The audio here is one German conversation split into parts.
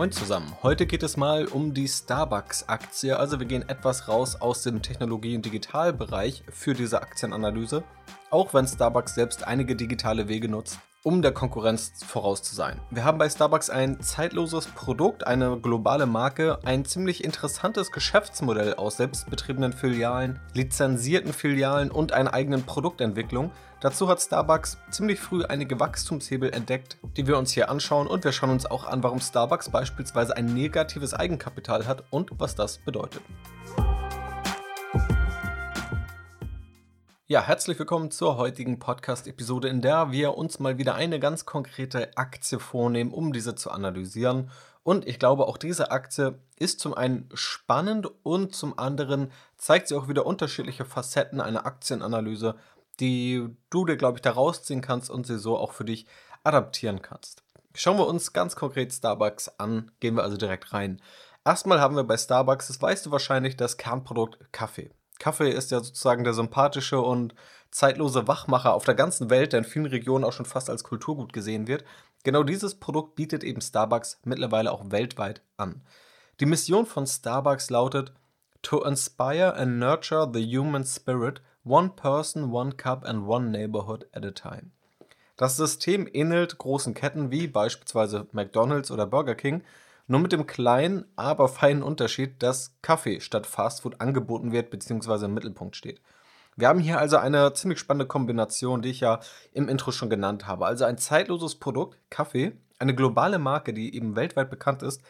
Moin zusammen. Heute geht es mal um die Starbucks-Aktie. Also wir gehen etwas raus aus dem Technologie- und Digitalbereich für diese Aktienanalyse, auch wenn Starbucks selbst einige digitale Wege nutzt, um der Konkurrenz voraus zu sein. Wir haben bei Starbucks ein zeitloses Produkt, eine globale Marke, ein ziemlich interessantes Geschäftsmodell aus selbstbetriebenen Filialen, lizenzierten Filialen und einer eigenen Produktentwicklung. Dazu hat Starbucks ziemlich früh einige Wachstumshebel entdeckt, die wir uns hier anschauen und wir schauen uns auch an, warum Starbucks beispielsweise ein negatives Eigenkapital hat und was das bedeutet. Ja, herzlich willkommen zur heutigen Podcast-Episode, in der wir uns mal wieder eine ganz konkrete Aktie vornehmen, um diese zu analysieren. Und ich glaube, auch diese Aktie ist zum einen spannend und zum anderen zeigt sie auch wieder unterschiedliche Facetten einer Aktienanalyse, die du dir, glaube ich, da rausziehen kannst und sie so auch für dich adaptieren kannst. Schauen wir uns ganz konkret Starbucks an, gehen wir also direkt rein. Erstmal haben wir bei Starbucks, das weißt du wahrscheinlich, das Kernprodukt Kaffee. Kaffee ist ja sozusagen der sympathische und zeitlose Wachmacher auf der ganzen Welt, der in vielen Regionen auch schon fast als Kulturgut gesehen wird. Genau dieses Produkt bietet eben Starbucks mittlerweile auch weltweit an. Die Mission von Starbucks lautet To inspire and nurture the human spirit, one person, one cup and one neighborhood at a time. Das System ähnelt großen Ketten wie beispielsweise McDonald's oder Burger King nur mit dem kleinen, aber feinen Unterschied, dass Kaffee statt Fastfood angeboten wird bzw. im Mittelpunkt steht. Wir haben hier also eine ziemlich spannende Kombination, die ich ja im Intro schon genannt habe. Also ein zeitloses Produkt, Kaffee, eine globale Marke, die eben weltweit bekannt ist,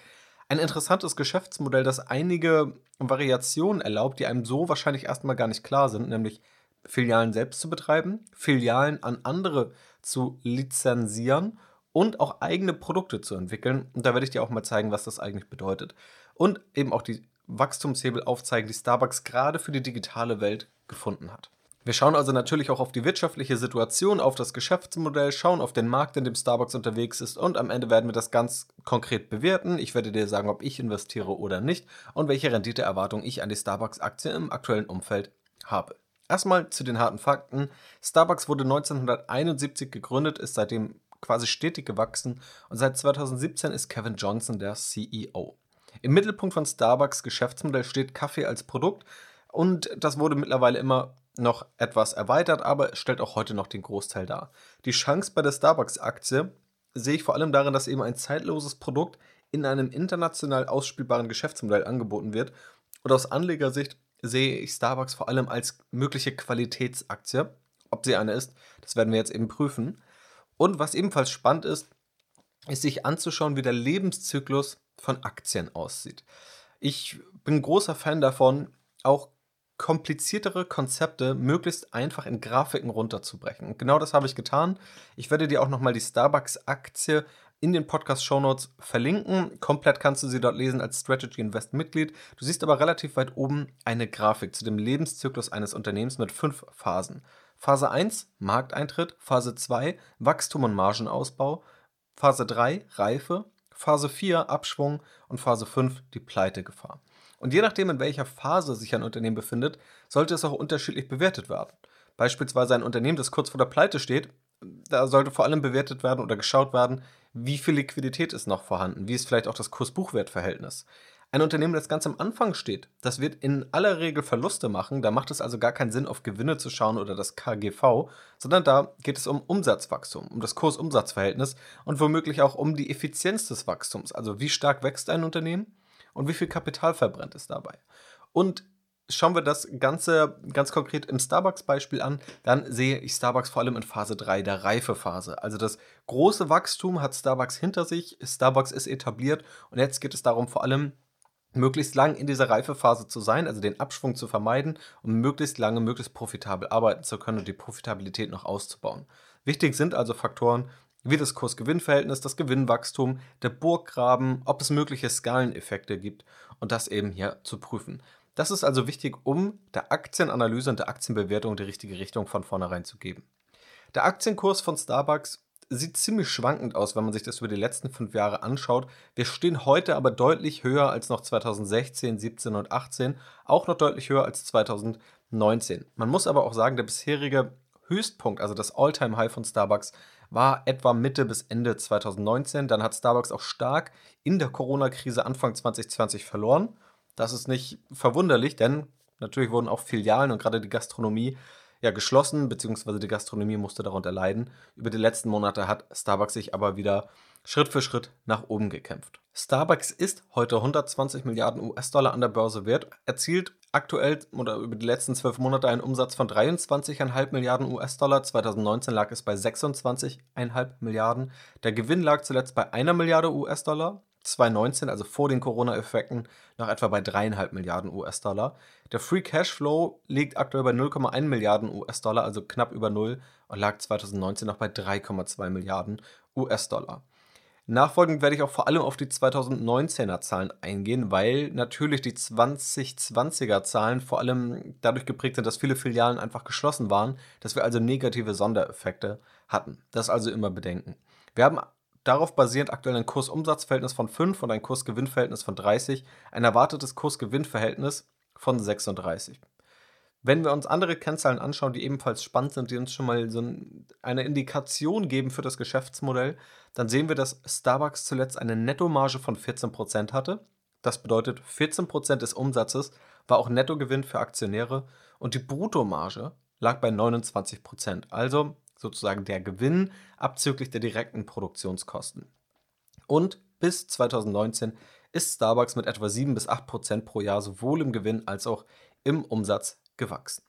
ein interessantes Geschäftsmodell, das einige Variationen erlaubt, die einem so wahrscheinlich erstmal gar nicht klar sind, nämlich Filialen selbst zu betreiben, Filialen an andere zu lizenzieren und auch eigene Produkte zu entwickeln. Und da werde ich dir auch mal zeigen, was das eigentlich bedeutet. Und eben auch die Wachstumshebel aufzeigen, die Starbucks gerade für die digitale Welt gefunden hat. Wir schauen also natürlich auch auf die wirtschaftliche Situation, auf das Geschäftsmodell, schauen auf den Markt, in dem Starbucks unterwegs ist und am Ende werden wir das ganz konkret bewerten. Ich werde dir sagen, ob ich investiere oder nicht und welche Renditeerwartung ich an die Starbucks-Aktie im aktuellen Umfeld habe. Erstmal zu den harten Fakten. Starbucks wurde 1971 gegründet, ist seitdem quasi stetig gewachsen und seit 2017 ist Kevin Johnson der CEO. Im Mittelpunkt von Starbucks Geschäftsmodell steht Kaffee als Produkt und das wurde mittlerweile immer noch etwas erweitert, aber stellt auch heute noch den Großteil dar. Die Chance bei der Starbucks-Aktie sehe ich vor allem darin, dass eben ein zeitloses Produkt in einem international ausspielbaren Geschäftsmodell angeboten wird. Und aus Anlegersicht sehe ich Starbucks vor allem als mögliche Qualitätsaktie. Ob sie eine ist, das werden wir jetzt eben prüfen. Und was ebenfalls spannend ist, ist sich anzuschauen, wie der Lebenszyklus von Aktien aussieht. Ich bin großer Fan davon, auch kompliziertere Konzepte möglichst einfach in Grafiken runterzubrechen. Und genau das habe ich getan. Ich werde dir auch nochmal die Starbucks-Aktie in den Podcast-Shownotes verlinken. Komplett kannst du sie dort lesen als Strategy Invest Mitglied. Du siehst aber relativ weit oben eine Grafik zu dem Lebenszyklus eines Unternehmens mit fünf Phasen. Phase 1 Markteintritt, Phase 2 Wachstum und Margenausbau, Phase 3 Reife, Phase 4 Abschwung und Phase 5 die Pleitegefahr. Und je nachdem, in welcher Phase sich ein Unternehmen befindet, sollte es auch unterschiedlich bewertet werden. Beispielsweise ein Unternehmen, das kurz vor der Pleite steht, da sollte vor allem bewertet werden oder geschaut werden, wie viel Liquidität ist noch vorhanden, wie ist vielleicht auch das Kurs-Buchwert-Verhältnis. Ein Unternehmen, das ganz am Anfang steht, das wird in aller Regel Verluste machen. Da macht es also gar keinen Sinn, auf Gewinne zu schauen oder das KGV, sondern da geht es um Umsatzwachstum, um das Kurs-Umsatz-Verhältnis und womöglich auch um die Effizienz des Wachstums. Also wie stark wächst ein Unternehmen und wie viel Kapital verbrennt es dabei. Und schauen wir das Ganze ganz konkret im Starbucks-Beispiel an, dann sehe ich Starbucks vor allem in Phase 3, der Reifephase. Also das große Wachstum hat Starbucks hinter sich, Starbucks ist etabliert und jetzt geht es darum, vor allem möglichst lang in dieser Reifephase zu sein, also den Abschwung zu vermeiden und möglichst lange, möglichst profitabel arbeiten zu können und die Profitabilität noch auszubauen. Wichtig sind also Faktoren wie das Kurs-Gewinn-Verhältnis, das Gewinnwachstum, der Burggraben, ob es mögliche Skaleneffekte gibt und das eben hier zu prüfen. Das ist also wichtig, um der Aktienanalyse und der Aktienbewertung die richtige Richtung von vornherein zu geben. Der Aktienkurs von Starbucks sieht ziemlich schwankend aus, wenn man sich das über die letzten fünf Jahre anschaut. Wir stehen heute aber deutlich höher als noch 2016, 17 und 18, auch noch deutlich höher als 2019. Man muss aber auch sagen, der bisherige Höchstpunkt, also das All-Time-High von Starbucks, war etwa Mitte bis Ende 2019. Dann hat Starbucks auch stark in der Corona-Krise Anfang 2020 verloren. Das ist nicht verwunderlich, denn natürlich wurden auch Filialen und gerade die Gastronomie ja geschlossen, beziehungsweise die Gastronomie musste darunter leiden. Über die letzten Monate hat Starbucks sich aber wieder Schritt für Schritt nach oben gekämpft. Starbucks ist heute 120 Milliarden US-Dollar an der Börse wert, erzielt aktuell oder über die letzten zwölf Monate einen Umsatz von 23,5 Milliarden US-Dollar. 2019 lag es bei 26,5 Milliarden. Der Gewinn lag zuletzt bei einer Milliarde US-Dollar. 2019, also vor den Corona-Effekten, noch etwa bei 3,5 Milliarden US-Dollar. Der Free Cashflow liegt aktuell bei 0,1 Milliarden US-Dollar, also knapp über Null, und lag 2019 noch bei 3,2 Milliarden US-Dollar. Nachfolgend werde ich auch vor allem auf die 2019er Zahlen eingehen, weil natürlich die 2020er Zahlen vor allem dadurch geprägt sind, dass viele Filialen einfach geschlossen waren, dass wir also negative Sondereffekte hatten. Das also immer bedenken. Wir haben darauf basierend aktuell ein Kursumsatzverhältnis von 5 und ein Kursgewinnverhältnis von 30, ein erwartetes Kursgewinnverhältnis von 36. Wenn wir uns andere Kennzahlen anschauen, die ebenfalls spannend sind, die uns schon mal so eine Indikation geben für das Geschäftsmodell, dann sehen wir, dass Starbucks zuletzt eine Nettomarge von 14% hatte. Das bedeutet, 14% des Umsatzes war auch Nettogewinn für Aktionäre und die Bruttomarge lag bei 29%, also sozusagen der Gewinn abzüglich der direkten Produktionskosten. Und bis 2019 ist Starbucks mit etwa 7 bis 8% pro Jahr sowohl im Gewinn als auch im Umsatz gewachsen.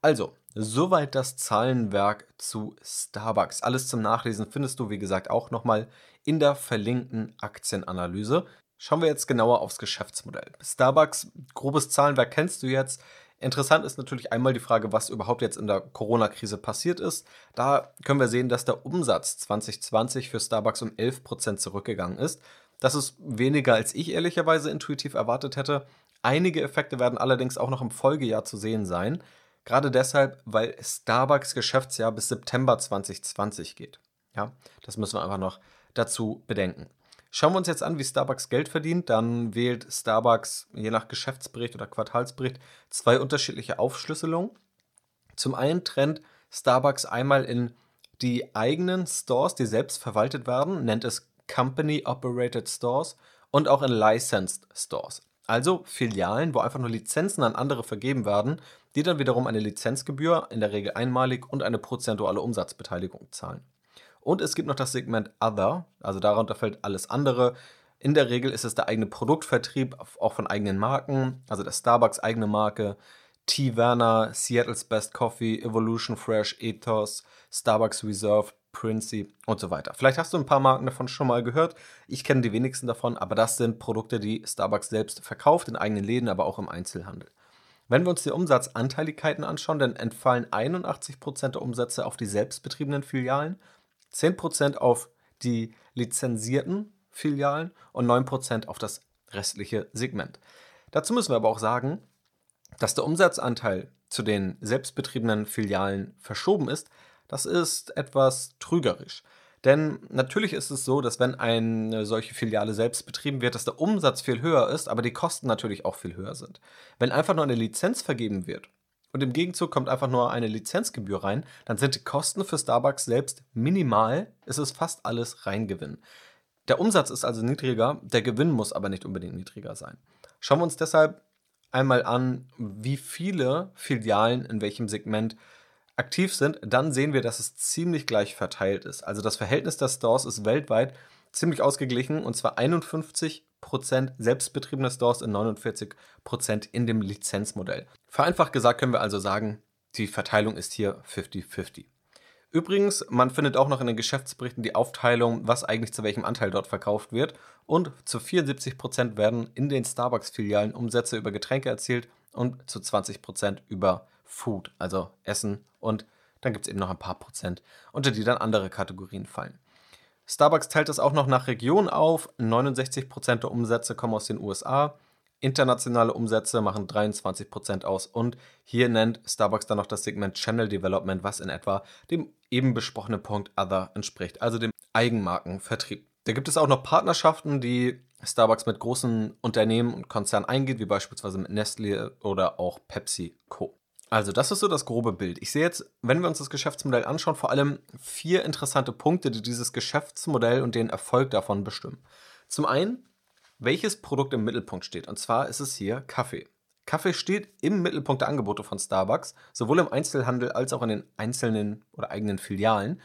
Also, soweit das Zahlenwerk zu Starbucks. Alles zum Nachlesen findest du, wie gesagt, auch nochmal in der verlinkten Aktienanalyse. Schauen wir jetzt genauer aufs Geschäftsmodell. Starbucks, grobes Zahlenwerk kennst du jetzt. Interessant ist natürlich einmal die Frage, was überhaupt jetzt in der Corona-Krise passiert ist. Da können wir sehen, dass der Umsatz 2020 für Starbucks um 11% zurückgegangen ist. Das ist weniger, als ich ehrlicherweise intuitiv erwartet hätte. Einige Effekte werden allerdings auch noch im Folgejahr zu sehen sein. Gerade deshalb, weil Starbucks Geschäftsjahr bis September 2020 geht. Ja, das müssen wir einfach noch dazu bedenken. Schauen wir uns jetzt an, wie Starbucks Geld verdient. Dann wählt Starbucks je nach Geschäftsbericht oder Quartalsbericht zwei unterschiedliche Aufschlüsselungen. Zum einen trennt Starbucks einmal in die eigenen Stores, die selbst verwaltet werden, nennt es Company Operated Stores und auch in Licensed Stores. Also Filialen, wo einfach nur Lizenzen an andere vergeben werden, die dann wiederum eine Lizenzgebühr, in der Regel einmalig, und eine prozentuale Umsatzbeteiligung zahlen. Und es gibt noch das Segment Other, also darunter fällt alles andere. In der Regel ist es der eigene Produktvertrieb, auch von eigenen Marken, also der Starbucks eigene Marke, T. Werner, Seattle's Best Coffee, Evolution Fresh, Ethos, Starbucks Reserve, Princey und so weiter. Vielleicht hast du ein paar Marken davon schon mal gehört. Ich kenne die wenigsten davon, aber das sind Produkte, die Starbucks selbst verkauft, in eigenen Läden, aber auch im Einzelhandel. Wenn wir uns die Umsatzanteiligkeiten anschauen, dann entfallen 81% der Umsätze auf die selbstbetriebenen Filialen, 10% auf die lizenzierten Filialen und 9% auf das restliche Segment. Dazu müssen wir aber auch sagen, dass der Umsatzanteil zu den selbstbetriebenen Filialen verschoben ist, das ist etwas trügerisch. Denn natürlich ist es so, dass wenn eine solche Filiale selbst betrieben wird, dass der Umsatz viel höher ist, aber die Kosten natürlich auch viel höher sind. Wenn einfach nur eine Lizenz vergeben wird und im Gegenzug kommt einfach nur eine Lizenzgebühr rein, dann sind die Kosten für Starbucks selbst minimal, es ist fast alles Reingewinn. Der Umsatz ist also niedriger, der Gewinn muss aber nicht unbedingt niedriger sein. Schauen wir uns deshalb einmal an, wie viele Filialen in welchem Segment aktiv sind, dann sehen wir, dass es ziemlich gleich verteilt ist. Also das Verhältnis der Stores ist weltweit ziemlich ausgeglichen und zwar 51% selbstbetriebene Stores und 49% in dem Lizenzmodell. Vereinfacht gesagt können wir also sagen, die Verteilung ist hier 50-50. Übrigens, man findet auch noch in den Geschäftsberichten die Aufteilung, was eigentlich zu welchem Anteil dort verkauft wird. Und zu 74% werden in den Starbucks-Filialen Umsätze über Getränke erzielt und zu 20% über Food, also Essen. Und dann gibt es eben noch ein paar Prozent, unter die dann andere Kategorien fallen. Starbucks teilt das auch noch nach Region auf. 69% der Umsätze kommen aus den USA. Internationale Umsätze machen 23% aus. Und hier nennt Starbucks dann noch das Segment Channel Development, was in etwa dem eben besprochenen Punkt Other entspricht, also dem Eigenmarkenvertrieb. Da gibt es auch noch Partnerschaften, die Starbucks mit großen Unternehmen und Konzernen eingeht, wie beispielsweise mit Nestle oder auch PepsiCo. Also, das ist so das grobe Bild. Ich sehe jetzt, wenn wir uns das Geschäftsmodell anschauen, vor allem vier interessante Punkte, die dieses Geschäftsmodell und den Erfolg davon bestimmen. Zum einen, welches Produkt im Mittelpunkt steht. Und zwar ist es hier Kaffee. Kaffee steht im Mittelpunkt der Angebote von Starbucks, sowohl im Einzelhandel als auch in den einzelnen oder eigenen Filialen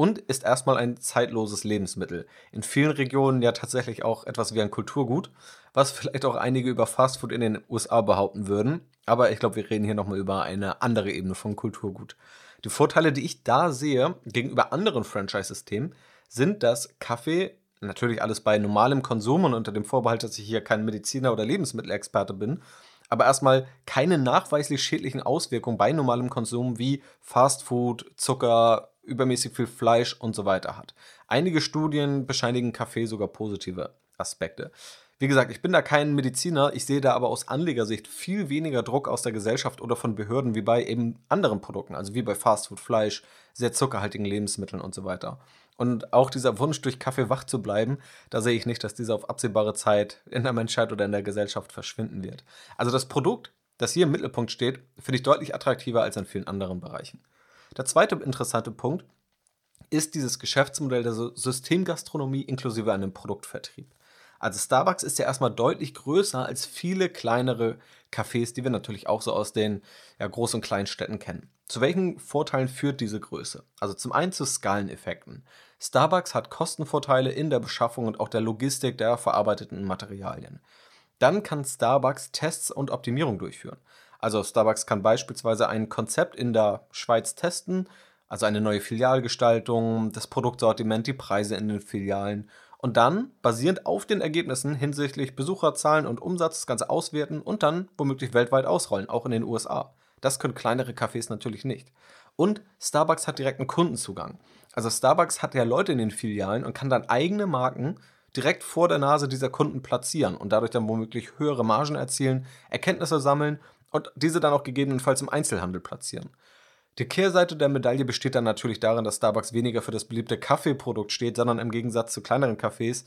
und ist erstmal ein zeitloses Lebensmittel. In vielen Regionen ja tatsächlich auch etwas wie ein Kulturgut, was vielleicht auch einige über Fastfood in den USA behaupten würden. Aber ich glaube, wir reden hier nochmal über eine andere Ebene von Kulturgut. Die Vorteile, die ich da sehe gegenüber anderen Franchise-Systemen, sind, dass Kaffee, natürlich alles bei normalem Konsum und unter dem Vorbehalt, dass ich hier kein Mediziner oder Lebensmittelexperte bin, aber erstmal keine nachweislich schädlichen Auswirkungen bei normalem Konsum wie Fastfood, Zucker, übermäßig viel Fleisch und so weiter hat. Einige Studien bescheinigen Kaffee sogar positive Aspekte. Wie gesagt, ich bin da kein Mediziner, ich sehe da aber aus Anlegersicht viel weniger Druck aus der Gesellschaft oder von Behörden wie bei eben anderen Produkten, also wie bei Fastfood, Fleisch, sehr zuckerhaltigen Lebensmitteln und so weiter. Und auch dieser Wunsch, durch Kaffee wach zu bleiben, da sehe ich nicht, dass dieser auf absehbare Zeit in der Menschheit oder in der Gesellschaft verschwinden wird. Also das Produkt, das hier im Mittelpunkt steht, finde ich deutlich attraktiver als in vielen anderen Bereichen. Der zweite interessante Punkt ist dieses Geschäftsmodell der Systemgastronomie inklusive einem Produktvertrieb. Also Starbucks ist ja erstmal deutlich größer als viele kleinere Cafés, die wir natürlich auch so aus den ja, Groß- und Kleinstädten kennen. Zu welchen Vorteilen führt diese Größe? Also zum einen zu Skaleneffekten. Starbucks hat Kostenvorteile in der Beschaffung und auch der Logistik der verarbeiteten Materialien. Dann kann Starbucks Tests und Optimierung durchführen. Also Starbucks kann beispielsweise ein Konzept in der Schweiz testen, also eine neue Filialgestaltung, das Produktsortiment, die Preise in den Filialen und dann basierend auf den Ergebnissen hinsichtlich Besucherzahlen und Umsatz das Ganze auswerten und dann womöglich weltweit ausrollen, auch in den USA. Das können kleinere Cafés natürlich nicht. Und Starbucks hat direkten Kundenzugang. Also Starbucks hat ja Leute in den Filialen und kann dann eigene Marken direkt vor der Nase dieser Kunden platzieren und dadurch dann womöglich höhere Margen erzielen, Erkenntnisse sammeln und diese dann auch gegebenenfalls im Einzelhandel platzieren. Die Kehrseite der Medaille besteht dann natürlich darin, dass Starbucks weniger für das beliebte Kaffeeprodukt steht, sondern im Gegensatz zu kleineren Cafés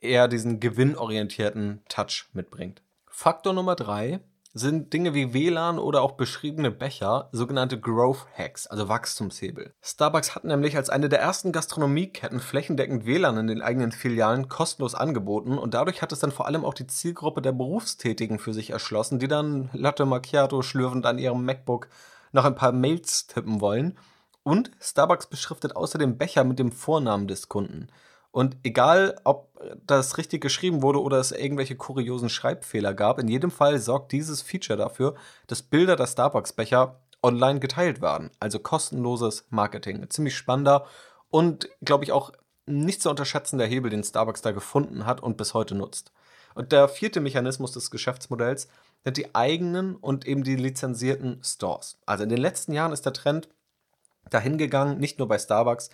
eher diesen gewinnorientierten Touch mitbringt. Faktor Nummer drei sind Dinge wie WLAN oder auch beschriebene Becher, sogenannte Growth Hacks, also Wachstumshebel. Starbucks hat nämlich als eine der ersten Gastronomieketten flächendeckend WLAN in den eigenen Filialen kostenlos angeboten und dadurch hat es dann vor allem auch die Zielgruppe der Berufstätigen für sich erschlossen, die dann Latte Macchiato schlürfend an ihrem MacBook noch ein paar Mails tippen wollen. Und Starbucks beschriftet außerdem Becher mit dem Vornamen des Kunden. Und egal, ob das richtig geschrieben wurde oder es irgendwelche kuriosen Schreibfehler gab, in jedem Fall sorgt dieses Feature dafür, dass Bilder der Starbucks-Becher online geteilt werden. Also kostenloses Marketing. Ein ziemlich spannender und, glaube ich, auch nicht zu unterschätzender Hebel, den Starbucks da gefunden hat und bis heute nutzt. Und der vierte Mechanismus des Geschäftsmodells sind die eigenen und eben die lizenzierten Stores. Also in den letzten Jahren ist der Trend dahin gegangen, nicht nur bei Starbucks,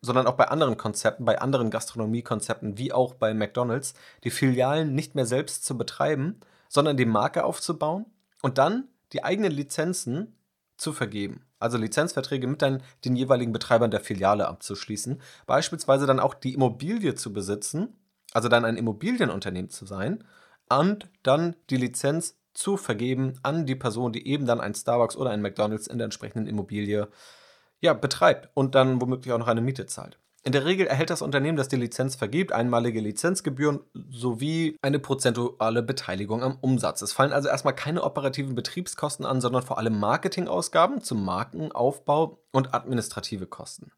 sondern auch bei anderen Konzepten, bei anderen Gastronomiekonzepten, wie auch bei McDonald's, die Filialen nicht mehr selbst zu betreiben, sondern die Marke aufzubauen und dann die eigenen Lizenzen zu vergeben. Also Lizenzverträge mit den, den jeweiligen Betreibern der Filiale abzuschließen. Beispielsweise dann auch die Immobilie zu besitzen, also dann ein Immobilienunternehmen zu sein und dann die Lizenz zu vergeben an die Person, die eben dann ein Starbucks oder ein McDonald's in der entsprechenden Immobilie ja, betreibt und dann womöglich auch noch eine Miete zahlt. In der Regel erhält das Unternehmen, das die Lizenz vergibt, einmalige Lizenzgebühren sowie eine prozentuale Beteiligung am Umsatz. Es fallen also erstmal keine operativen Betriebskosten an, sondern vor allem Marketingausgaben zum Markenaufbau und administrative Kosten.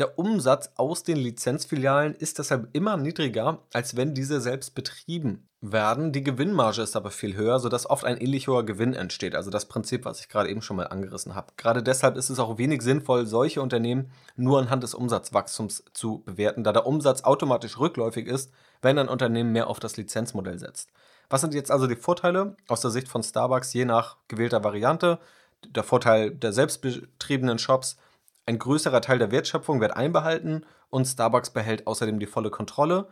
Der Umsatz aus den Lizenzfilialen ist deshalb immer niedriger, als wenn diese selbst betrieben werden. Die Gewinnmarge ist aber viel höher, sodass oft ein ähnlich hoher Gewinn entsteht. Also das Prinzip, was ich gerade eben schon mal angerissen habe. Gerade deshalb ist es auch wenig sinnvoll, solche Unternehmen nur anhand des Umsatzwachstums zu bewerten, da der Umsatz automatisch rückläufig ist, wenn ein Unternehmen mehr auf das Lizenzmodell setzt. Was sind jetzt also die Vorteile aus der Sicht von Starbucks je nach gewählter Variante? Der Vorteil der selbstbetriebenen Shops ein größerer Teil der Wertschöpfung wird einbehalten und Starbucks behält außerdem die volle Kontrolle.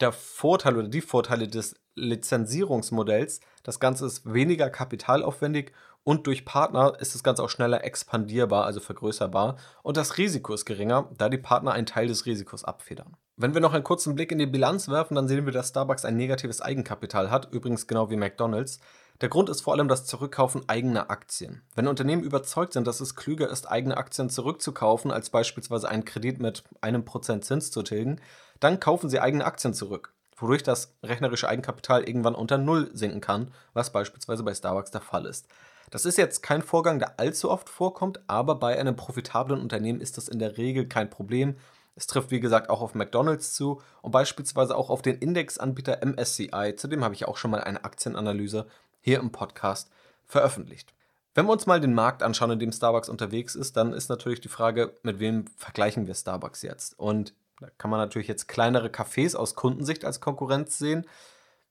Der Vorteil oder die Vorteile des Lizenzierungsmodells, das Ganze ist weniger kapitalaufwendig und durch Partner ist das Ganze auch schneller expandierbar, also vergrößerbar. Und das Risiko ist geringer, da die Partner einen Teil des Risikos abfedern. Wenn wir noch einen kurzen Blick in die Bilanz werfen, dann sehen wir, dass Starbucks ein negatives Eigenkapital hat, übrigens genau wie McDonald's. Der Grund ist vor allem das Zurückkaufen eigener Aktien. Wenn Unternehmen überzeugt sind, dass es klüger ist, eigene Aktien zurückzukaufen, als beispielsweise einen Kredit mit einem Prozent Zins zu tilgen, dann kaufen sie eigene Aktien zurück, wodurch das rechnerische Eigenkapital irgendwann unter Null sinken kann, was beispielsweise bei Starbucks der Fall ist. Das ist jetzt kein Vorgang, der allzu oft vorkommt, aber bei einem profitablen Unternehmen ist das in der Regel kein Problem. Es trifft wie gesagt auch auf McDonald's zu und beispielsweise auch auf den Indexanbieter MSCI, zu dem habe ich auch schon mal eine Aktienanalyse hier im Podcast veröffentlicht. Wenn wir uns mal den Markt anschauen, in dem Starbucks unterwegs ist, dann ist natürlich die Frage, mit wem vergleichen wir Starbucks jetzt? Und da kann man natürlich jetzt kleinere Cafés aus Kundensicht als Konkurrenz sehen.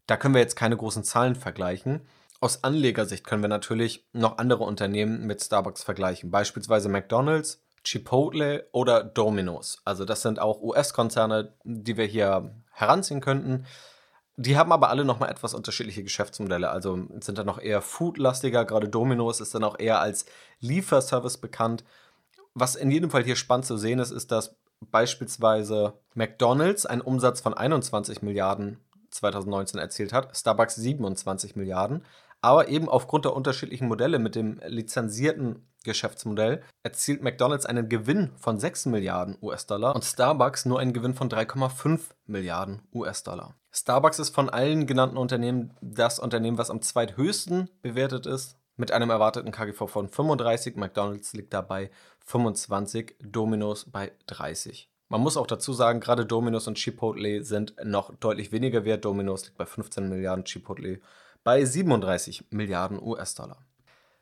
Da können wir jetzt keine großen Zahlen vergleichen. Aus Anlegersicht können wir natürlich noch andere Unternehmen mit Starbucks vergleichen, beispielsweise McDonald's, Chipotle oder Domino's. Also das sind auch US-Konzerne, die wir hier heranziehen könnten. Die haben aber alle nochmal etwas unterschiedliche Geschäftsmodelle. Also sind dann noch eher foodlastiger. Gerade Domino's ist dann auch eher als Lieferservice bekannt. Was in jedem Fall hier spannend zu sehen ist, ist, dass beispielsweise McDonald's einen Umsatz von 21 Milliarden 2019 erzielt hat, Starbucks 27 Milliarden. Aber eben aufgrund der unterschiedlichen Modelle mit dem lizenzierten Geschäftsmodell erzielt McDonald's einen Gewinn von 6 Milliarden US-Dollar und Starbucks nur einen Gewinn von 3,5 Milliarden US-Dollar. Starbucks ist von allen genannten Unternehmen das Unternehmen, was am zweithöchsten bewertet ist, mit einem erwarteten KGV von 35. McDonald's liegt dabei 25, Domino's bei 30. Man muss auch dazu sagen, gerade Domino's und Chipotle sind noch deutlich weniger wert. Domino's liegt bei 15 Milliarden, Chipotle bei 37 Milliarden US-Dollar.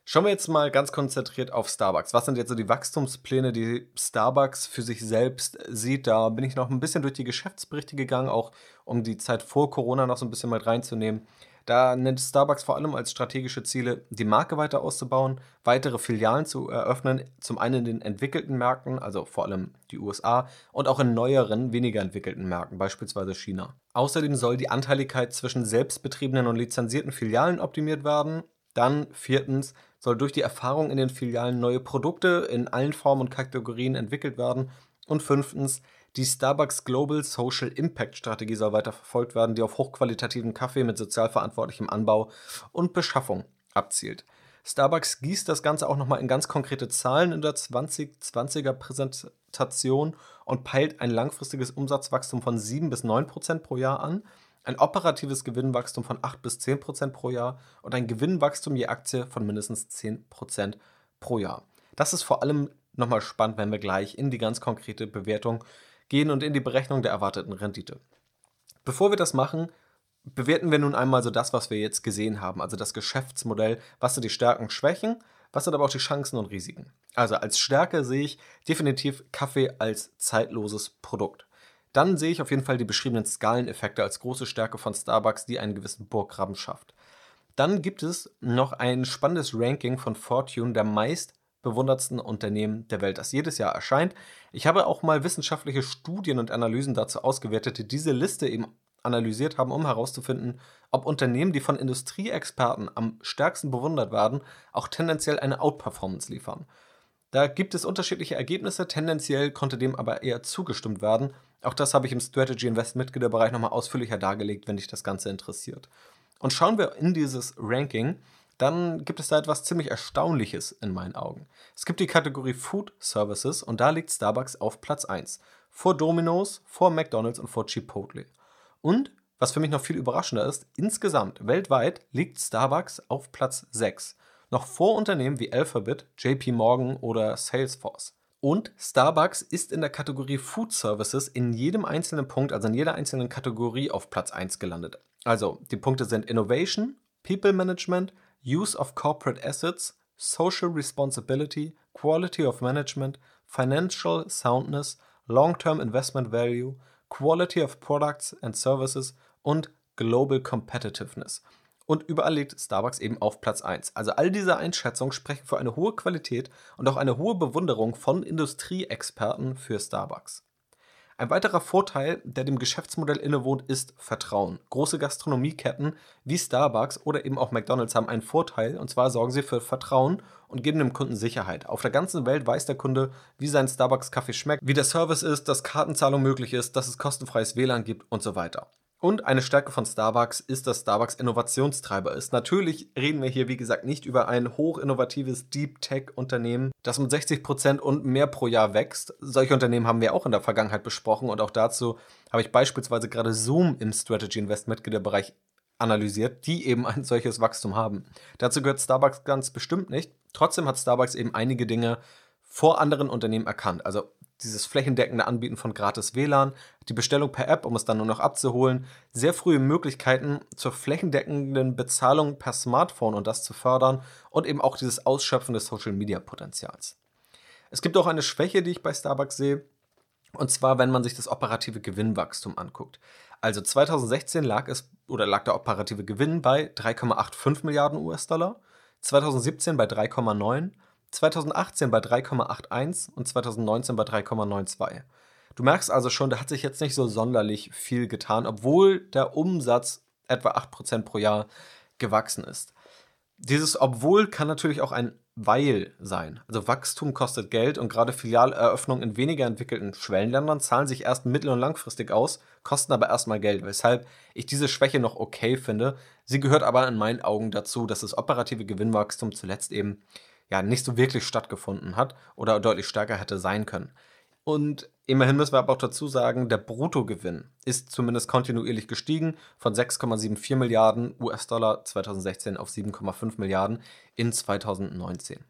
Schauen wir jetzt mal ganz konzentriert auf Starbucks. Was sind jetzt so die Wachstumspläne, die Starbucks für sich selbst sieht? Da bin ich noch ein bisschen durch die Geschäftsberichte gegangen, auch um die Zeit vor Corona noch so ein bisschen mit reinzunehmen. Da nennt Starbucks vor allem als strategische Ziele, die Marke weiter auszubauen, weitere Filialen zu eröffnen, zum einen in den entwickelten Märkten, also vor allem die USA, und auch in neueren, weniger entwickelten Märkten, beispielsweise China. Außerdem soll die Anteiligkeit zwischen selbstbetriebenen und lizenzierten Filialen optimiert werden. Dann viertens soll durch die Erfahrung in den Filialen neue Produkte in allen Formen und Kategorien entwickelt werden. Und fünftens die Starbucks Global Social Impact Strategie soll weiter verfolgt werden, die auf hochqualitativen Kaffee mit sozialverantwortlichem Anbau und Beschaffung abzielt. Starbucks gießt das Ganze auch nochmal in ganz konkrete Zahlen in der 2020er Präsentation und peilt ein langfristiges Umsatzwachstum von 7 bis 9 Prozent pro Jahr an, ein operatives Gewinnwachstum von 8 bis 10 Prozent pro Jahr und ein Gewinnwachstum je Aktie von mindestens 10 Prozent pro Jahr. Das ist vor allem nochmal spannend, wenn wir gleich in die ganz konkrete Bewertung gehen und in die Berechnung der erwarteten Rendite. Bevor wir das machen, bewerten wir nun einmal so das, was wir jetzt gesehen haben, also das Geschäftsmodell, was sind die Stärken und Schwächen, was sind aber auch die Chancen und Risiken. Also als Stärke sehe ich definitiv Kaffee als zeitloses Produkt. Dann sehe ich auf jeden Fall die beschriebenen Skaleneffekte als große Stärke von Starbucks, die einen gewissen Burggraben schafft. Dann gibt es noch ein spannendes Ranking von Fortune der meist bewundertsten Unternehmen der Welt, das jedes Jahr erscheint. Ich habe auch mal wissenschaftliche Studien und Analysen dazu ausgewertet, die diese Liste eben analysiert haben, um herauszufinden, ob Unternehmen, die von Industrieexperten am stärksten bewundert werden, auch tendenziell eine Outperformance liefern. Da gibt es unterschiedliche Ergebnisse, tendenziell konnte dem aber eher zugestimmt werden. Auch das habe ich im Strategy Invest Mitgliederbereich nochmal ausführlicher dargelegt, wenn dich das Ganze interessiert. Und schauen wir in dieses Ranking, dann gibt es da etwas ziemlich Erstaunliches in meinen Augen. Es gibt die Kategorie Food Services und da liegt Starbucks auf Platz 1. Vor Domino's, vor McDonald's und vor Chipotle. Und, was für mich noch viel überraschender ist, insgesamt weltweit liegt Starbucks auf Platz 6. Noch vor Unternehmen wie Alphabet, JP Morgan oder Salesforce. Und Starbucks ist in der Kategorie Food Services in jedem einzelnen Punkt, also in jeder einzelnen Kategorie auf Platz 1 gelandet. Also die Punkte sind Innovation, People Management, Use of Corporate Assets, Social Responsibility, Quality of Management, Financial Soundness, Long-Term Investment Value, Quality of Products and Services und Global Competitiveness. Und überall liegt Starbucks eben auf Platz 1. Also all diese Einschätzungen sprechen für eine hohe Qualität und auch eine hohe Bewunderung von Industrieexperten für Starbucks. Ein weiterer Vorteil, der dem Geschäftsmodell innewohnt, ist Vertrauen. Große Gastronomieketten wie Starbucks oder eben auch McDonald's haben einen Vorteil, und zwar sorgen sie für Vertrauen und geben dem Kunden Sicherheit. Auf der ganzen Welt weiß der Kunde, wie sein Starbucks-Kaffee schmeckt, wie der Service ist, dass Kartenzahlung möglich ist, dass es kostenfreies WLAN gibt und so weiter. Und eine Stärke von Starbucks ist, dass Starbucks Innovationstreiber ist. Natürlich reden wir hier, wie gesagt, nicht über ein hochinnovatives Deep Tech-Unternehmen, das um 60 Prozent und mehr pro Jahr wächst. Solche Unternehmen haben wir auch in der Vergangenheit besprochen und auch dazu habe ich beispielsweise gerade Zoom im Strategy Invest Mitgliederbereich analysiert, die eben ein solches Wachstum haben. Dazu gehört Starbucks ganz bestimmt nicht. Trotzdem hat Starbucks eben einige Dinge vor anderen Unternehmen erkannt. Also dieses flächendeckende Anbieten von gratis WLAN, die Bestellung per App, um es dann nur noch abzuholen, sehr frühe Möglichkeiten zur flächendeckenden Bezahlung per Smartphone und das zu fördern und eben auch dieses Ausschöpfen des Social-Media-Potenzials. Es gibt auch eine Schwäche, die ich bei Starbucks sehe, und zwar, wenn man sich das operative Gewinnwachstum anguckt. Also 2016 lag es oder lag der operative Gewinn bei 3,85 Milliarden US-Dollar, 2017 bei 3,9 2018 bei 3,81 und 2019 bei 3,92. Du merkst also schon, da hat sich jetzt nicht so sonderlich viel getan, obwohl der Umsatz etwa 8% pro Jahr gewachsen ist. Dieses obwohl kann natürlich auch ein weil sein. Also Wachstum kostet Geld und gerade Filialeröffnungen in weniger entwickelten Schwellenländern zahlen sich erst mittel- und langfristig aus, kosten aber erstmal Geld, weshalb ich diese Schwäche noch okay finde. Sie gehört aber in meinen Augen dazu, dass das operative Gewinnwachstum zuletzt eben ja nicht so wirklich stattgefunden hat oder deutlich stärker hätte sein können. Und immerhin müssen wir aber auch dazu sagen, der Bruttogewinn ist zumindest kontinuierlich gestiegen von 6,74 Milliarden US-Dollar 2016 auf 7,5 Milliarden in 2019.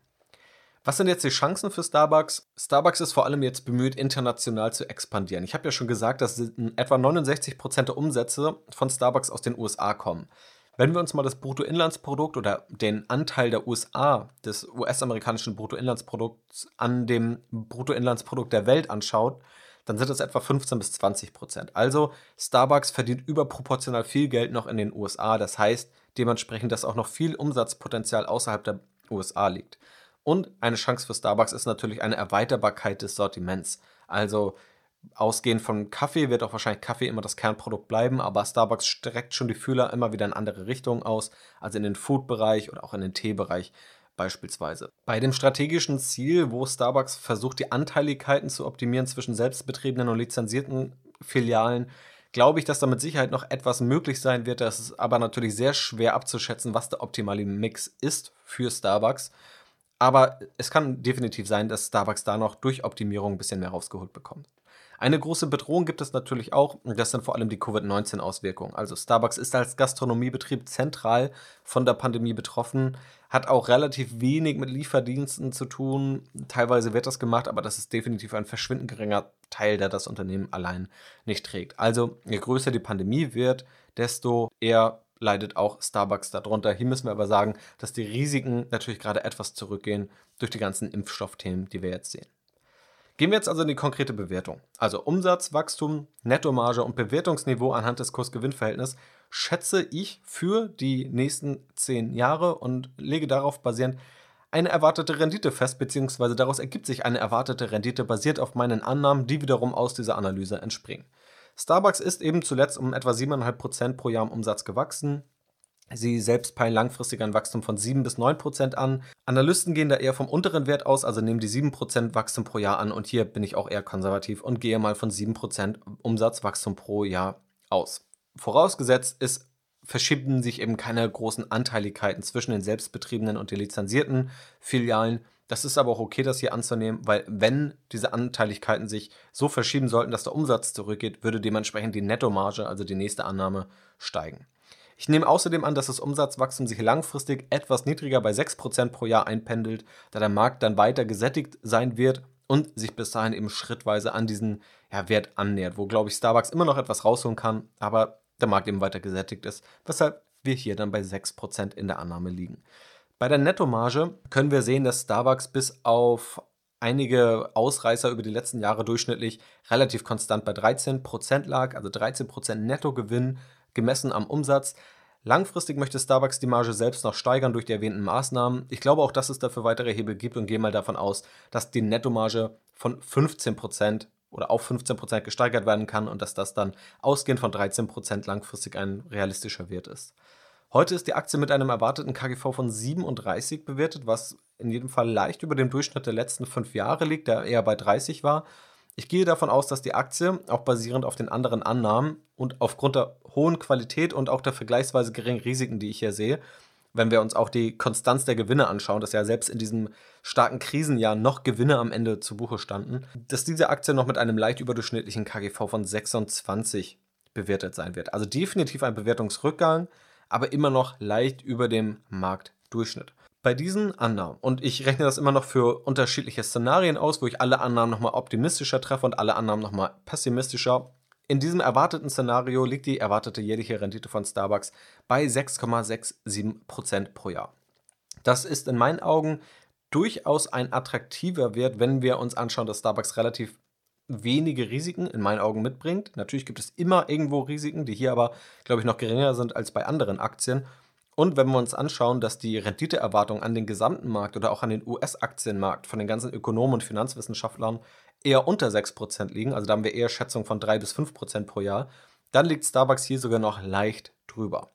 Was sind jetzt die Chancen für Starbucks? Starbucks ist vor allem jetzt bemüht, international zu expandieren. Ich habe ja schon gesagt, dass etwa 69% der Umsätze von Starbucks aus den USA kommen. Wenn wir uns mal das Bruttoinlandsprodukt oder den Anteil der USA, des US-amerikanischen Bruttoinlandsprodukts an dem Bruttoinlandsprodukt der Welt anschaut, dann sind es etwa 15 bis 20 Prozent. Also Starbucks verdient überproportional viel Geld noch in den USA. Das heißt dementsprechend, dass auch noch viel Umsatzpotenzial außerhalb der USA liegt. Und eine Chance für Starbucks ist natürlich eine Erweiterbarkeit des Sortiments. Also Ausgehend von Kaffee wird auch wahrscheinlich Kaffee immer das Kernprodukt bleiben, aber Starbucks streckt schon die Fühler immer wieder in andere Richtungen aus, also in den Food-Bereich oder auch in den Teebereich beispielsweise. Bei dem strategischen Ziel, wo Starbucks versucht, die Anteiligkeiten zu optimieren zwischen selbstbetriebenen und lizenzierten Filialen, glaube ich, dass da mit Sicherheit noch etwas möglich sein wird. Das ist aber natürlich sehr schwer abzuschätzen, was der optimale Mix ist für Starbucks. Aber es kann definitiv sein, dass Starbucks da noch durch Optimierung ein bisschen mehr rausgeholt bekommt. Eine große Bedrohung gibt es natürlich auch, und das sind vor allem die Covid-19-Auswirkungen. Also Starbucks ist als Gastronomiebetrieb zentral von der Pandemie betroffen, hat auch relativ wenig mit Lieferdiensten zu tun. Teilweise wird das gemacht, aber das ist definitiv ein verschwindend geringer Teil, der das Unternehmen allein nicht trägt. Also je größer die Pandemie wird, desto eher leidet auch Starbucks darunter. Hier müssen wir aber sagen, dass die Risiken natürlich gerade etwas zurückgehen durch die ganzen Impfstoffthemen, die wir jetzt sehen. Gehen wir jetzt also in die konkrete Bewertung. Also Umsatz, Wachstum, Nettomarge und Bewertungsniveau anhand des Kurs-Gewinn-Verhältnisses schätze ich für die nächsten zehn Jahre und lege darauf basierend eine erwartete Rendite fest, beziehungsweise daraus ergibt sich eine erwartete Rendite basiert auf meinen Annahmen, die wiederum aus dieser Analyse entspringen. Starbucks ist eben zuletzt um etwa 7,5% pro Jahr im Umsatz gewachsen. Sie selbst peilen langfristig ein Wachstum von 7 bis 9 Prozent an. Analysten gehen da eher vom unteren Wert aus, also nehmen die 7 Prozent Wachstum pro Jahr an. Und hier bin ich auch eher konservativ und gehe mal von 7 Prozent Umsatzwachstum pro Jahr aus. Vorausgesetzt es verschieben sich eben keine großen Anteiligkeiten zwischen den selbstbetriebenen und den lizenzierten Filialen. Das ist aber auch okay, das hier anzunehmen, weil wenn diese Anteiligkeiten sich so verschieben sollten, dass der Umsatz zurückgeht, würde dementsprechend die Nettomarge, also die nächste Annahme, steigen. Ich nehme außerdem an, dass das Umsatzwachstum sich langfristig etwas niedriger bei 6% pro Jahr einpendelt, da der Markt dann weiter gesättigt sein wird und sich bis dahin eben schrittweise an diesen ja, Wert annähert, wo, glaube ich, Starbucks immer noch etwas rausholen kann, aber der Markt eben weiter gesättigt ist, weshalb wir hier dann bei 6% in der Annahme liegen. Bei der Nettomarge können wir sehen, dass Starbucks bis auf einige Ausreißer über die letzten Jahre durchschnittlich relativ konstant bei 13% lag, also 13% Nettogewinn gemessen am Umsatz. Langfristig möchte Starbucks die Marge selbst noch steigern durch die erwähnten Maßnahmen. Ich glaube auch, dass es dafür weitere Hebel gibt und gehe mal davon aus, dass die Nettomarge von 15% oder auf 15% gesteigert werden kann und dass das dann ausgehend von 13% langfristig ein realistischer Wert ist. Heute ist die Aktie mit einem erwarteten KGV von 37 bewertet, was in jedem Fall leicht über dem Durchschnitt der letzten fünf Jahre liegt, der eher bei 30 war. Ich gehe davon aus, dass die Aktie, auch basierend auf den anderen Annahmen und aufgrund der hohen Qualität und auch der vergleichsweise geringen Risiken, die ich hier sehe, wenn wir uns auch die Konstanz der Gewinne anschauen, dass ja selbst in diesem starken Krisenjahr noch Gewinne am Ende zu Buche standen, dass diese Aktie noch mit einem leicht überdurchschnittlichen KGV von 26 bewertet sein wird. Also definitiv ein Bewertungsrückgang, aber immer noch leicht über dem Marktdurchschnitt. Bei diesen Annahmen, und ich rechne das immer noch für unterschiedliche Szenarien aus, wo ich alle Annahmen nochmal optimistischer treffe und alle Annahmen nochmal pessimistischer, in diesem erwarteten Szenario liegt die erwartete jährliche Rendite von Starbucks bei 6,67% pro Jahr. Das ist in meinen Augen durchaus ein attraktiver Wert, wenn wir uns anschauen, dass Starbucks relativ wenige Risiken in meinen Augen mitbringt. Natürlich gibt es immer irgendwo Risiken, die hier aber, glaube ich, noch geringer sind als bei anderen Aktien. Und wenn wir uns anschauen, dass die Renditeerwartungen an den gesamten Markt oder auch an den US-Aktienmarkt von den ganzen Ökonomen und Finanzwissenschaftlern eher unter 6% liegen, also da haben wir eher Schätzungen von 3 bis 5% pro Jahr, dann liegt Starbucks hier sogar noch leicht drüber.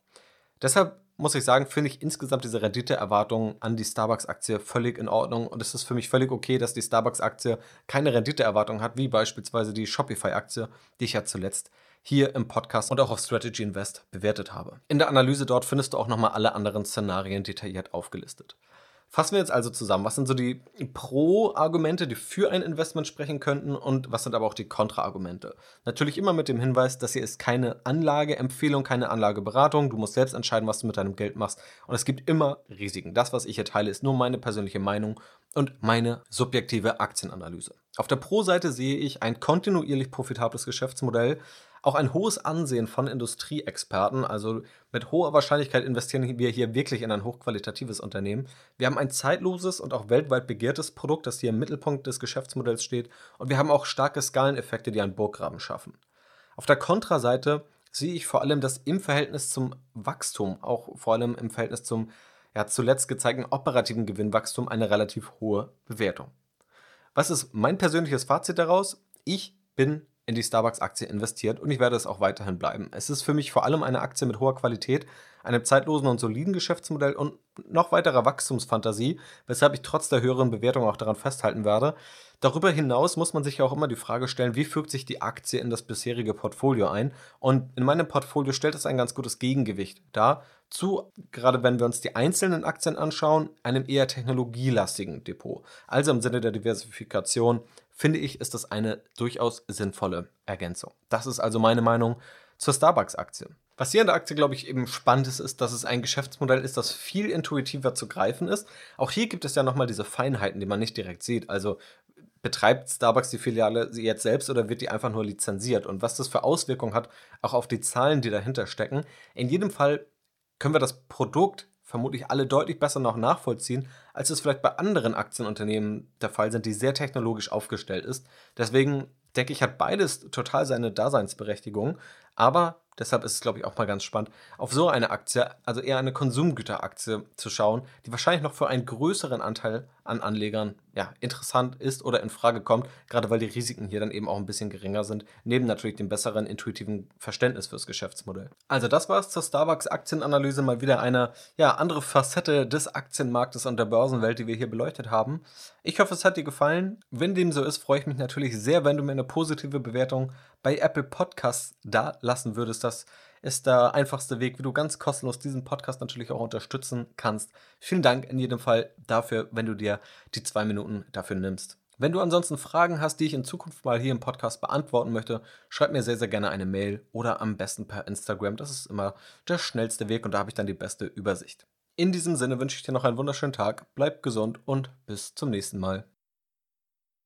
Deshalb muss ich sagen, finde ich insgesamt diese Renditeerwartungen an die Starbucks-Aktie völlig in Ordnung und es ist für mich völlig okay, dass die Starbucks-Aktie keine Renditeerwartung hat, wie beispielsweise die Shopify-Aktie, die ich ja zuletzt hier im Podcast und auch auf Strategy Invest bewertet habe. In der Analyse dort findest du auch nochmal alle anderen Szenarien detailliert aufgelistet. Fassen wir jetzt also zusammen. Was sind so die Pro-Argumente, die für ein Investment sprechen könnten und was sind aber auch die Kontra-Argumente? Natürlich immer mit dem Hinweis, dass hier ist keine Anlageempfehlung, keine Anlageberatung. Du musst selbst entscheiden, was du mit deinem Geld machst. Und es gibt immer Risiken. Das, was ich hier teile, ist nur meine persönliche Meinung und meine subjektive Aktienanalyse. Auf der Pro-Seite sehe ich ein kontinuierlich profitables Geschäftsmodell, auch ein hohes Ansehen von Industrieexperten. Also mit hoher Wahrscheinlichkeit investieren wir hier wirklich in ein hochqualitatives Unternehmen. Wir haben ein zeitloses und auch weltweit begehrtes Produkt, das hier im Mittelpunkt des Geschäftsmodells steht. Und wir haben auch starke Skaleneffekte, die einen Burggraben schaffen. Auf der Kontraseite sehe ich vor allem, dass im Verhältnis zum Wachstum, auch vor allem im Verhältnis zum ja, zuletzt gezeigten operativen Gewinnwachstum, eine relativ hohe Bewertung. Was ist mein persönliches Fazit daraus? Ich bin in die Starbucks-Aktie investiert und ich werde es auch weiterhin bleiben. Es ist für mich vor allem eine Aktie mit hoher Qualität, einem zeitlosen und soliden Geschäftsmodell und noch weiterer Wachstumsfantasie, weshalb ich trotz der höheren Bewertung auch daran festhalten werde. Darüber hinaus muss man sich auch immer die Frage stellen, wie fügt sich die Aktie in das bisherige Portfolio ein? Und in meinem Portfolio stellt es ein ganz gutes Gegengewicht dar zu, gerade wenn wir uns die einzelnen Aktien anschauen, einem eher technologielastigen Depot. Also im Sinne der Diversifikation finde ich, ist das eine durchaus sinnvolle Ergänzung. Das ist also meine Meinung zur Starbucks-Aktie. Was hier an der Aktie, glaube ich, eben spannend ist, ist, dass es ein Geschäftsmodell ist, das viel intuitiver zu greifen ist. Auch hier gibt es ja nochmal diese Feinheiten, die man nicht direkt sieht. Also betreibt Starbucks die Filiale jetzt selbst oder wird die einfach nur lizenziert? Und was das für Auswirkungen hat, auch auf die Zahlen, die dahinter stecken. In jedem Fall können wir das Produkt vermutlich alle deutlich besser noch nachvollziehen, als es vielleicht bei anderen Aktienunternehmen der Fall sind, die sehr technologisch aufgestellt ist. Deswegen denke ich, hat beides total seine Daseinsberechtigung. Aber Deshalb ist es, glaube ich, auch mal ganz spannend, auf so eine Aktie, also eher eine Konsumgüteraktie zu schauen, die wahrscheinlich noch für einen größeren Anteil an Anlegern ja, interessant ist oder in Frage kommt, gerade weil die Risiken hier dann eben auch ein bisschen geringer sind, neben natürlich dem besseren intuitiven Verständnis fürs Geschäftsmodell. Also das war es zur Starbucks Aktienanalyse, mal wieder eine ja, andere Facette des Aktienmarktes und der Börsenwelt, die wir hier beleuchtet haben. Ich hoffe, es hat dir gefallen. Wenn dem so ist, freue ich mich natürlich sehr, wenn du mir eine positive Bewertung bei Apple Podcasts da lassen würdest. Das ist der einfachste Weg, wie du ganz kostenlos diesen Podcast natürlich auch unterstützen kannst. Vielen Dank in jedem Fall dafür, wenn du dir die zwei Minuten dafür nimmst. Wenn du ansonsten Fragen hast, die ich in Zukunft mal hier im Podcast beantworten möchte, schreib mir sehr, sehr gerne eine Mail oder am besten per Instagram. Das ist immer der schnellste Weg und da habe ich dann die beste Übersicht. In diesem Sinne wünsche ich dir noch einen wunderschönen Tag, bleib gesund und bis zum nächsten Mal.